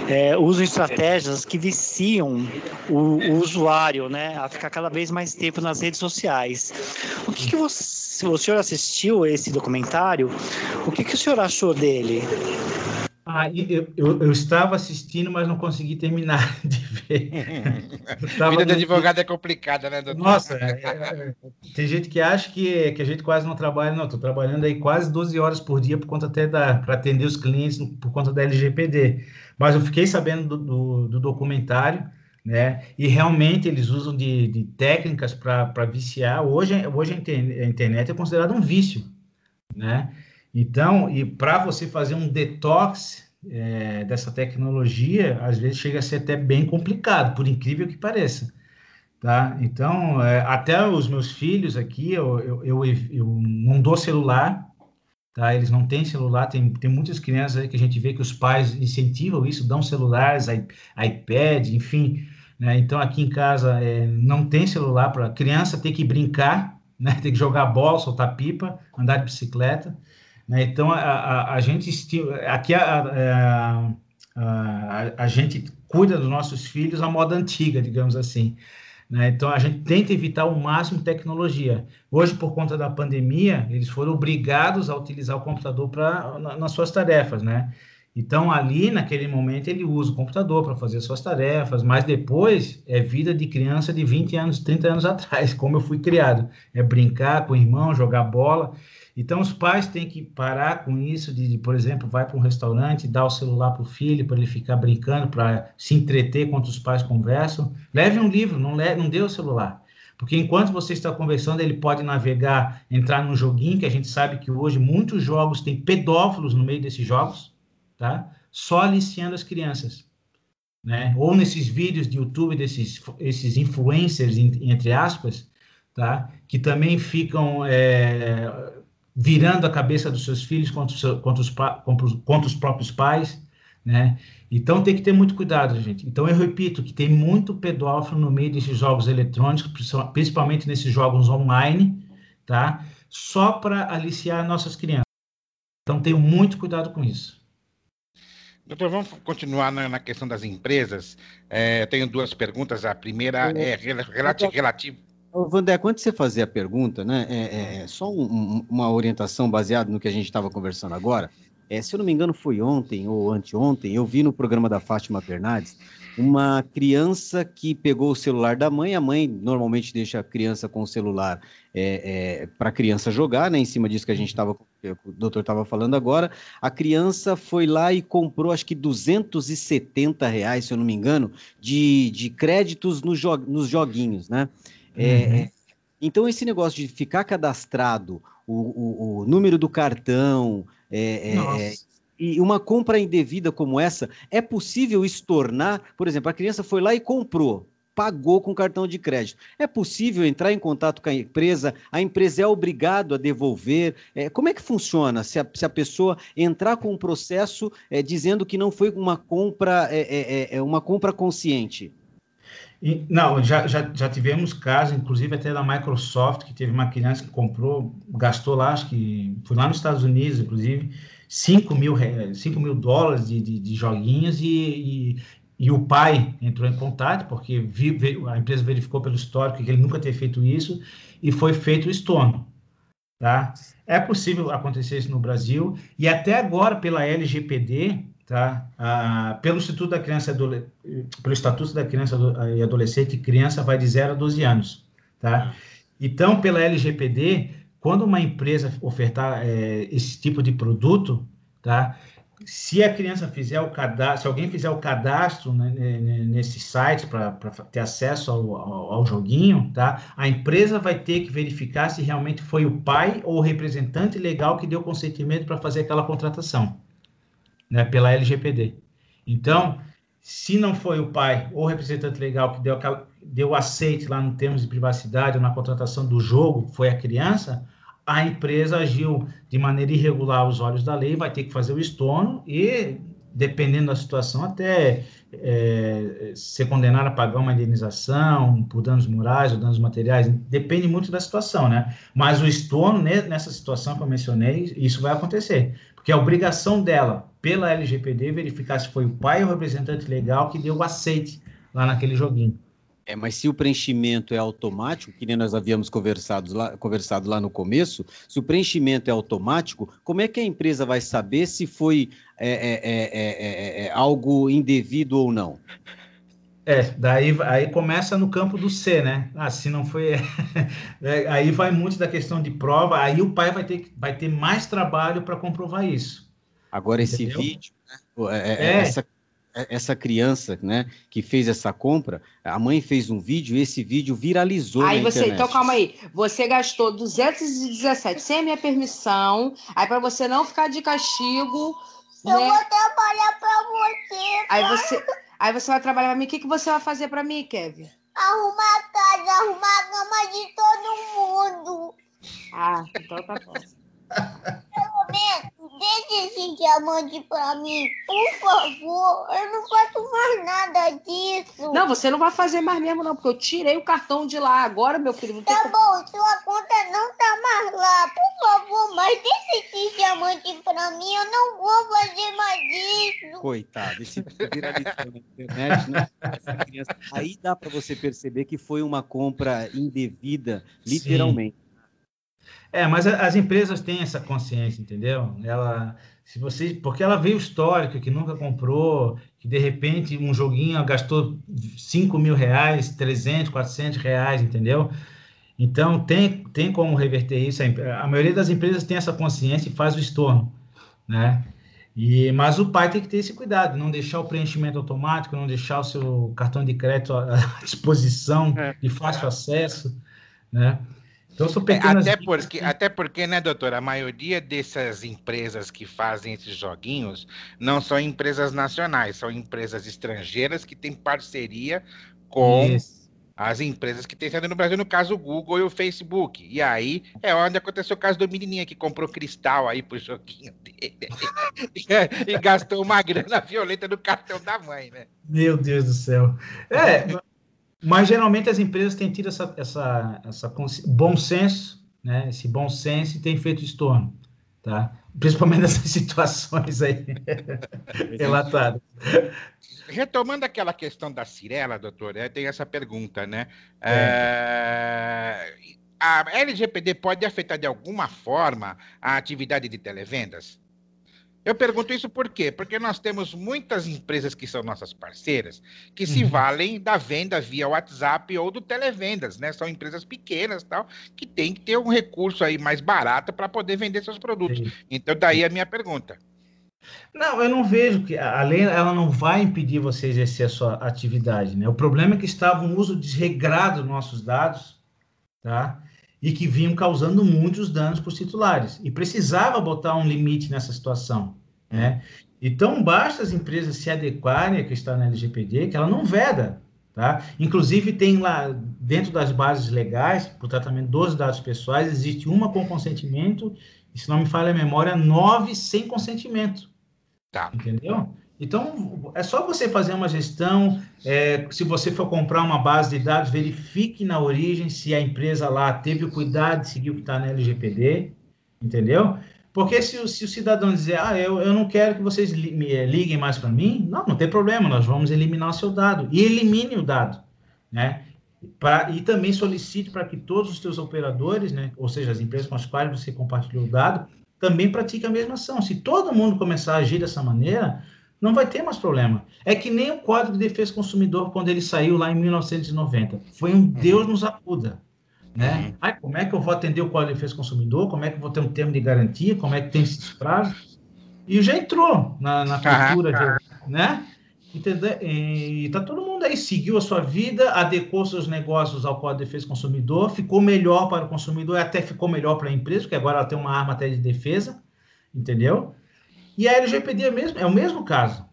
é, usam estratégias que viciam o, o, usuário né, a ficar cada vez mais tempo nas redes sociais. O que, que você, o senhor assistiu esse documentário, o que, que o senhor achou dele? Ah, eu, eu, eu, estava assistindo, mas não consegui terminar de ver. A vida de advogado é complicada, né, doutor? Nossa, é, é, é, tem gente que acha que, que a gente quase não trabalha. Não, estou trabalhando aí quase 12 horas por dia por conta até da para atender os clientes por conta da LGPD. Mas eu fiquei sabendo do, do, do documentário, né? E realmente eles usam de, de técnicas para viciar. Hoje, hoje a internet é considerada um vício, né? Então, e para você fazer um detox é, dessa tecnologia, às vezes chega a ser até bem complicado, por incrível que pareça. Tá? Então, é, até os meus filhos aqui, eu, eu, eu, eu, não dou celular, tá? eles não têm celular, tem, tem muitas crianças aí que a gente vê que os pais incentivam isso, dão celulares, iPad, enfim. Né? Então, aqui em casa é, não tem celular para criança ter que brincar, né? ter que jogar bola, soltar pipa, andar de bicicleta. Né? Então, a, a, a, gente aqui a, a, a, gente cuida dos nossos filhos à moda antiga, digamos assim. Né? Então, a gente tenta evitar o máximo tecnologia. Hoje, por conta da pandemia, eles foram obrigados a utilizar o computador pra, na, nas suas tarefas, né? Então, ali, naquele momento, ele usa o computador para fazer suas tarefas, mas depois é vida de criança de 20 anos, 30 anos atrás, como eu fui criado. É brincar com o irmão, jogar bola. Então, os pais têm que parar com isso de, por exemplo, vai para um restaurante, dá o celular para o filho para ele ficar brincando, para se entreter enquanto os pais conversam. Leve um livro, não, le, não dê o celular. Porque enquanto você está conversando, ele pode navegar, entrar num joguinho, que a gente sabe que hoje muitos jogos têm pedófilos no meio desses jogos, tá? Só aliciando as crianças. Né? Ou nesses vídeos de YouTube desses esses influencers, entre aspas, tá? Que também ficam é, virando a cabeça dos seus filhos contra os, contra os, contra os próprios pais, né? Então tem que ter muito cuidado, gente. Então eu repito que tem muito pedófilo no meio desses jogos eletrônicos, principalmente nesses jogos online, tá? Só para aliciar nossas crianças. Então tenham muito cuidado com isso. Doutor, vamos continuar na, na questão das empresas. É, tenho duas perguntas. A primeira é relativa. Vandé, quando você fazia a pergunta, né, é, é, é só um, uma orientação baseada no que a gente estava conversando agora. É, se eu não me engano, foi ontem ou anteontem, eu vi no programa da Fátima Bernardes uma criança que pegou o celular da mãe. A mãe normalmente deixa a criança com o celular é, é, para a criança jogar, né? Em cima disso que a gente estava, o doutor estava falando agora. A criança foi lá e comprou, acho que 270 reais, se eu não me engano, de, de créditos no jo nos joguinhos, né? É, uhum. então, esse negócio de ficar cadastrado, o, o, o número do cartão, é, é, é e uma compra indevida como essa, é possível estornar? Por exemplo, a criança foi lá e comprou, pagou com cartão de crédito. É possível entrar em contato com a empresa? A empresa é obrigada a devolver? É, como é que funciona se a, se a, pessoa entrar com um processo é, dizendo que não foi uma compra, é, é, é uma compra consciente? E, não, já, já, já tivemos casos, inclusive até da Microsoft, que teve uma criança que comprou, gastou lá, acho que foi lá nos Estados Unidos, inclusive, 5 mil, 5 mil dólares de, de, de joguinhos e, e, e, o pai entrou em contato, porque vi, a empresa verificou pelo histórico que ele nunca tinha feito isso e foi feito o estorno. Tá? É possível acontecer isso no Brasil e até agora, pela LGPD, tá? Ah, pelo Instituto da Criança pelo Estatuto da Criança e Adolescente, criança vai de 0 a 12 anos, tá? Então, pela LGPD, quando uma empresa ofertar é, esse tipo de produto, tá? se a criança fizer o cadastro, se alguém fizer o cadastro né, nesse site para ter acesso ao, ao, ao, joguinho, tá? A empresa vai ter que verificar se realmente foi o pai ou o representante legal que deu consentimento para fazer aquela contratação, né? Pela LGPD. Então, se não foi o pai ou o representante legal que deu deu aceite lá no termos de privacidade ou na contratação do jogo, foi a criança, a empresa agiu de maneira irregular aos olhos da lei, vai ter que fazer o estorno e, dependendo da situação, até é, ser condenado a pagar uma indenização por danos morais ou danos materiais, depende muito da situação, né? Mas o estorno, nessa situação que eu mencionei, isso vai acontecer, porque a obrigação dela, pela LGPD, verificar se foi o pai ou o representante legal que deu o aceite lá naquele joguinho. É, mas se o preenchimento é automático, que nem nós havíamos conversado lá, conversado lá no começo, se o preenchimento é automático, como é que a empresa vai saber se foi é, é, é, algo indevido ou não? É, daí aí começa no campo do C, né? Ah, se não foi. aí vai muito da questão de prova, aí o pai vai ter, vai ter mais trabalho para comprovar isso. Agora, Entendeu? esse vídeo, né? essa é, essa criança, né, que fez essa compra, a mãe fez um vídeo e esse vídeo viralizou aí você, internet. Então, calma aí. Você gastou 217 sem a minha permissão. Aí, para você não ficar de castigo. Eu né? vou trabalhar para você. Aí você, aí você vai trabalhar para mim. O que, que você vai fazer para mim, Kevin? Arrumar a casa, arrumar a cama de todo mundo. Ah, então tá bom. Deixe esse diamante pra mim, por favor. Eu não faço mais nada disso. Não, você não vai fazer mais mesmo, não, porque eu tirei o cartão de lá agora, meu filho. Tá tem... bom, sua conta não tá mais lá. Por favor, mas deixe esse diamante pra mim. Eu não vou fazer mais isso. Coitado, esse viralizou na internet, né? Essa criança. Aí dá pra você perceber que foi uma compra indevida, literalmente. Sim. É, mas as empresas têm essa consciência, entendeu? Ela, se você, porque ela veio histórica, que nunca comprou, que de repente um joguinho gastou 5 mil reais, 300, 400 reais, entendeu? Então tem, tem como reverter isso. A maioria das empresas tem essa consciência e faz o estorno, né? E, mas o pai tem que ter esse cuidado, não deixar o preenchimento automático, não deixar o seu cartão de crédito à disposição, é. de fácil acesso, né? Então, são pequenas... até, porque, até porque, né, doutora, a maioria dessas empresas que fazem esses joguinhos não são empresas nacionais, são empresas estrangeiras que têm parceria com Isso. as empresas que têm sede no Brasil, no caso o Google e o Facebook. E aí é onde aconteceu o caso do menininho que comprou cristal aí pro joguinho dele e gastou uma grana violenta no cartão da mãe, né? Meu Deus do céu. É, mas geralmente as empresas têm tido essa, essa, essa bom senso, né? Esse bom senso e têm feito estorno, tá? Principalmente nessas situações aí relatadas. Retomando aquela questão da Cirela, doutor, é, tem essa pergunta, né? É. É, a LGPD pode afetar de alguma forma a atividade de televendas? Eu pergunto isso por quê? Porque nós temos muitas empresas que são nossas parceiras que uhum. se valem da venda via WhatsApp ou do televendas, né? São empresas pequenas tal que tem que ter um recurso aí mais barato para poder vender seus produtos. Sim. Então daí a minha pergunta. Não, eu não vejo que a lei ela não vai impedir você exercer a sua atividade, né? O problema é que estava um uso desregrado dos nossos dados, tá? E que vinham causando muitos danos para os titulares. E precisava botar um limite nessa situação. Né? Então, basta as empresas se adequarem a que está na LGPD, que ela não veda. Tá? Inclusive, tem lá, dentro das bases legais, para o tratamento dos dados pessoais, existe uma com consentimento, e se não me falha a memória, nove sem consentimento. Tá. Entendeu? Então, é só você fazer uma gestão. É, se você for comprar uma base de dados, verifique na origem se a empresa lá teve o cuidado de seguir o que está na LGPD, entendeu? Porque se, se, o cidadão dizer, ah, eu, eu não quero que vocês li, me, eh, liguem mais para mim, não, não tem problema, nós vamos eliminar o seu dado. E elimine o dado, né? Pra, e também solicite para que todos os seus operadores, né, ou seja, as empresas com as quais você compartilhou o dado, também pratiquem a mesma ação. Se todo mundo começar a agir dessa maneira, não vai ter mais problema. É que nem o Código de Defesa do Consumidor, quando ele saiu lá em 1990. Foi um uhum. Deus nos acuda. Né? Uhum. Ai, como é que eu vou atender o Código de Defesa do Consumidor? Como é que eu vou ter um termo de garantia? Como é que tem esses prazos? E já entrou na, na cultura, de, né? Entendeu? E tá todo mundo aí, seguiu a sua vida, adequou seus negócios ao Código de Defesa do Consumidor, ficou melhor para o consumidor, até ficou melhor para a empresa, porque agora ela tem uma arma até de defesa, entendeu? E a LGPD é, mesmo, é o mesmo caso,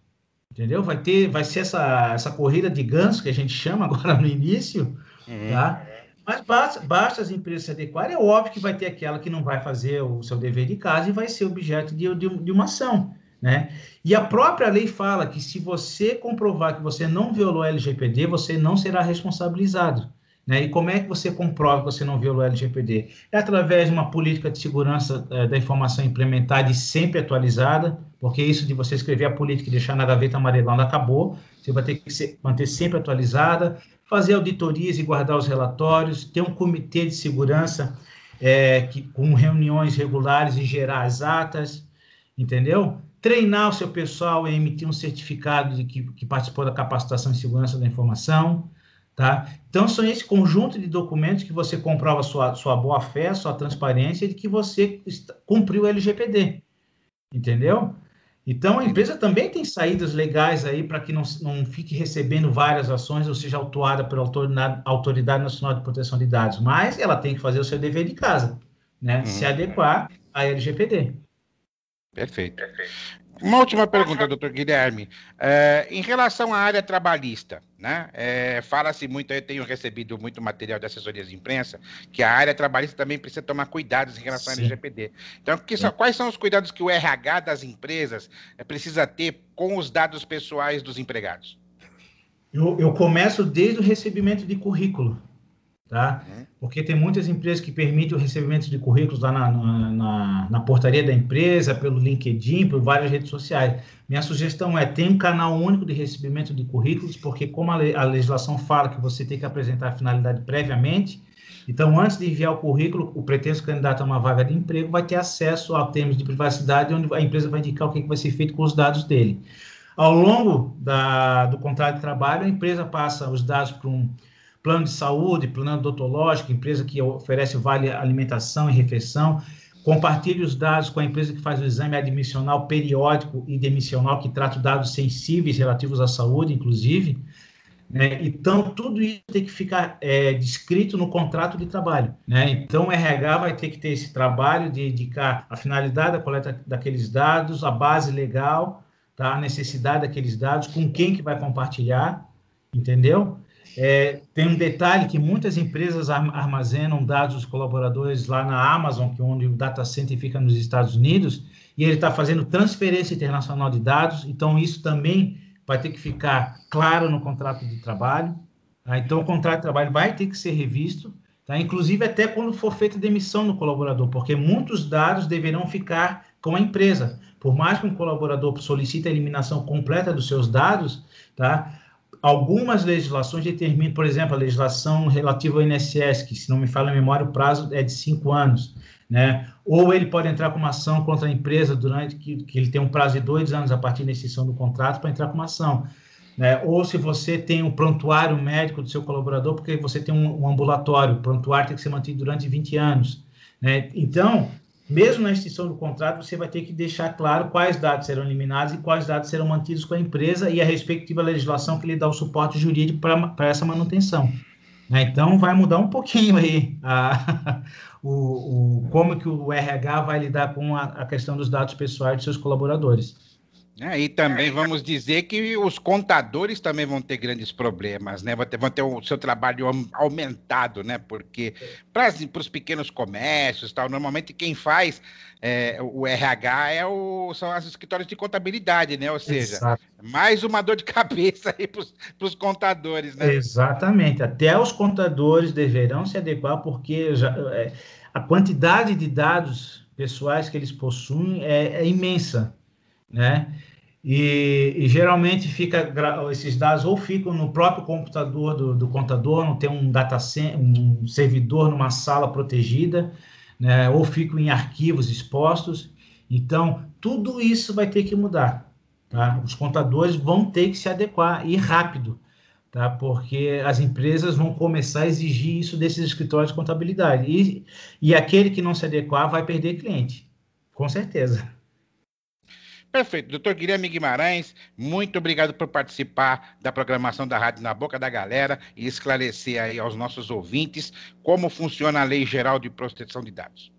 entendeu? Vai ter, vai ser essa, essa corrida de ganso que a gente chama agora no início, uhum. tá? Mas basta, basta as empresas se adequarem, é óbvio que vai ter aquela que não vai fazer o seu dever de casa e vai ser objeto de, de, de uma ação. Né? E a própria lei fala que se você comprovar que você não violou a LGPD, você não será responsabilizado. Né? E como é que você comprova que você não violou a LGPD? É através de uma política de segurança é, da informação implementada e sempre atualizada, porque isso de você escrever a política e deixar na gaveta amarelada acabou. Você vai ter que ser, manter sempre atualizada, fazer auditorias e guardar os relatórios, ter um comitê de segurança é, que, com reuniões regulares e gerar as atas, entendeu? treinar o seu pessoal em emitir um certificado de que, que participou da capacitação em segurança da informação, tá? Então, são esse conjunto de documentos que você comprova sua, sua boa-fé, sua transparência de que você cumpriu o LGPD, entendeu? Então, a empresa também tem saídas legais aí para que não, não fique recebendo várias ações ou seja autuada pela Autoridade, Nacional de Proteção de Dados, mas ela tem que fazer o seu dever de casa, né? Uhum. Se adequar à LGPD. Perfeito. Uma última pergunta, doutor Guilherme. É, em relação à área trabalhista, né? É, Fala-se muito, eu tenho recebido muito material de assessorias de imprensa, que a área trabalhista também precisa tomar cuidados em relação Sim. ao LGPD. Então, são, quais são os cuidados que o RH das empresas é, precisa ter com os dados pessoais dos empregados? Eu, eu começo desde o recebimento de currículo tá? Uhum. Porque tem muitas empresas que permitem o recebimento de currículos lá na, na, na, portaria da empresa, pelo LinkedIn, por várias redes sociais. Minha sugestão é ter um canal único de recebimento de currículos, porque como a, a legislação fala que você tem que apresentar a finalidade previamente, então, antes de enviar o currículo, o pretenso candidato a uma vaga de emprego vai ter acesso a termos de privacidade, onde a empresa vai indicar o que, que vai ser feito com os dados dele. Ao longo da, do contrato de trabalho, a empresa passa os dados para um plano de saúde, plano odontológico, empresa que oferece vale alimentação e refeição, compartilhe os dados com a empresa que faz o exame admissional periódico e demissional, que trata dados sensíveis relativos à saúde, inclusive. Né? Então, tudo isso tem que ficar é, descrito no contrato de trabalho. Né? Então, o RH vai ter que ter esse trabalho de indicar a finalidade da coleta daqueles dados, a base legal, tá? a necessidade daqueles dados, com quem que vai compartilhar, entendeu? É, tem um detalhe que muitas empresas armazenam dados dos colaboradores lá na Amazon, que é onde o data center fica nos Estados Unidos, e ele está fazendo transferência internacional de dados, então isso também vai ter que ficar claro no contrato de trabalho. Tá? Então, o contrato de trabalho vai ter que ser revisto, tá? inclusive até quando for feita demissão do colaborador, porque muitos dados deverão ficar com a empresa. Por mais que um colaborador solicite a eliminação completa dos seus dados, tá? Algumas legislações determinam, por exemplo, a legislação relativa ao INSS, que, se não me falha a memória, o prazo é de cinco anos, né? Ou ele pode entrar com uma ação contra a empresa durante que, que ele tem um prazo de dois anos a partir da extinção do contrato para entrar com uma ação. Né? Ou se você tem um prontuário médico do seu colaborador, porque você tem um, um ambulatório, o prontuário tem que ser mantido durante 20 anos. Né? Então, mesmo na extinção do contrato, você vai ter que deixar claro quais dados serão eliminados e quais dados serão mantidos com a empresa e a respectiva legislação que lhe dá o suporte jurídico para essa manutenção. Né? Então, vai mudar um pouquinho aí a, o, o, como que o RH vai lidar com a, a questão dos dados pessoais de seus colaboradores. É, e também vamos dizer que os contadores também vão ter grandes problemas, né? Vão ter, vão ter o seu trabalho aumentado, né? Porque para os pequenos comércios, tal, normalmente quem faz é, o RH é o, são os escritórios de contabilidade, né? Ou seja, Exato. mais uma dor de cabeça aí para os contadores, né? Exatamente. Até os contadores deverão se adequar, porque já, é, a quantidade de dados pessoais que eles possuem é, é imensa né? E, e, geralmente fica esses dados ou ficam no próprio computador do, do contador, não tem um data um servidor numa sala protegida, né? Ou ficam em arquivos expostos. Então, tudo isso vai ter que mudar, tá? Os contadores vão ter que se adequar e rápido, tá? Porque as empresas vão começar a exigir isso desses escritórios de contabilidade. E, e aquele que não se adequar vai perder cliente, com certeza. Perfeito. Doutor Guilherme Guimarães, muito obrigado por participar da programação da Rádio Na Boca da Galera e esclarecer aí aos nossos ouvintes como funciona a Lei Geral de Proteção de Dados.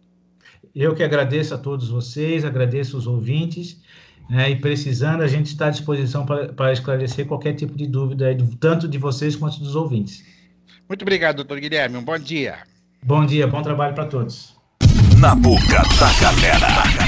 Eu que agradeço a todos vocês, agradeço os ouvintes, né, e precisando, a gente está à disposição para esclarecer qualquer tipo de dúvida, aí, tanto de vocês quanto dos ouvintes. Muito obrigado, doutor Guilherme. Um bom dia. Bom dia, bom trabalho para todos. Na Boca da Galera.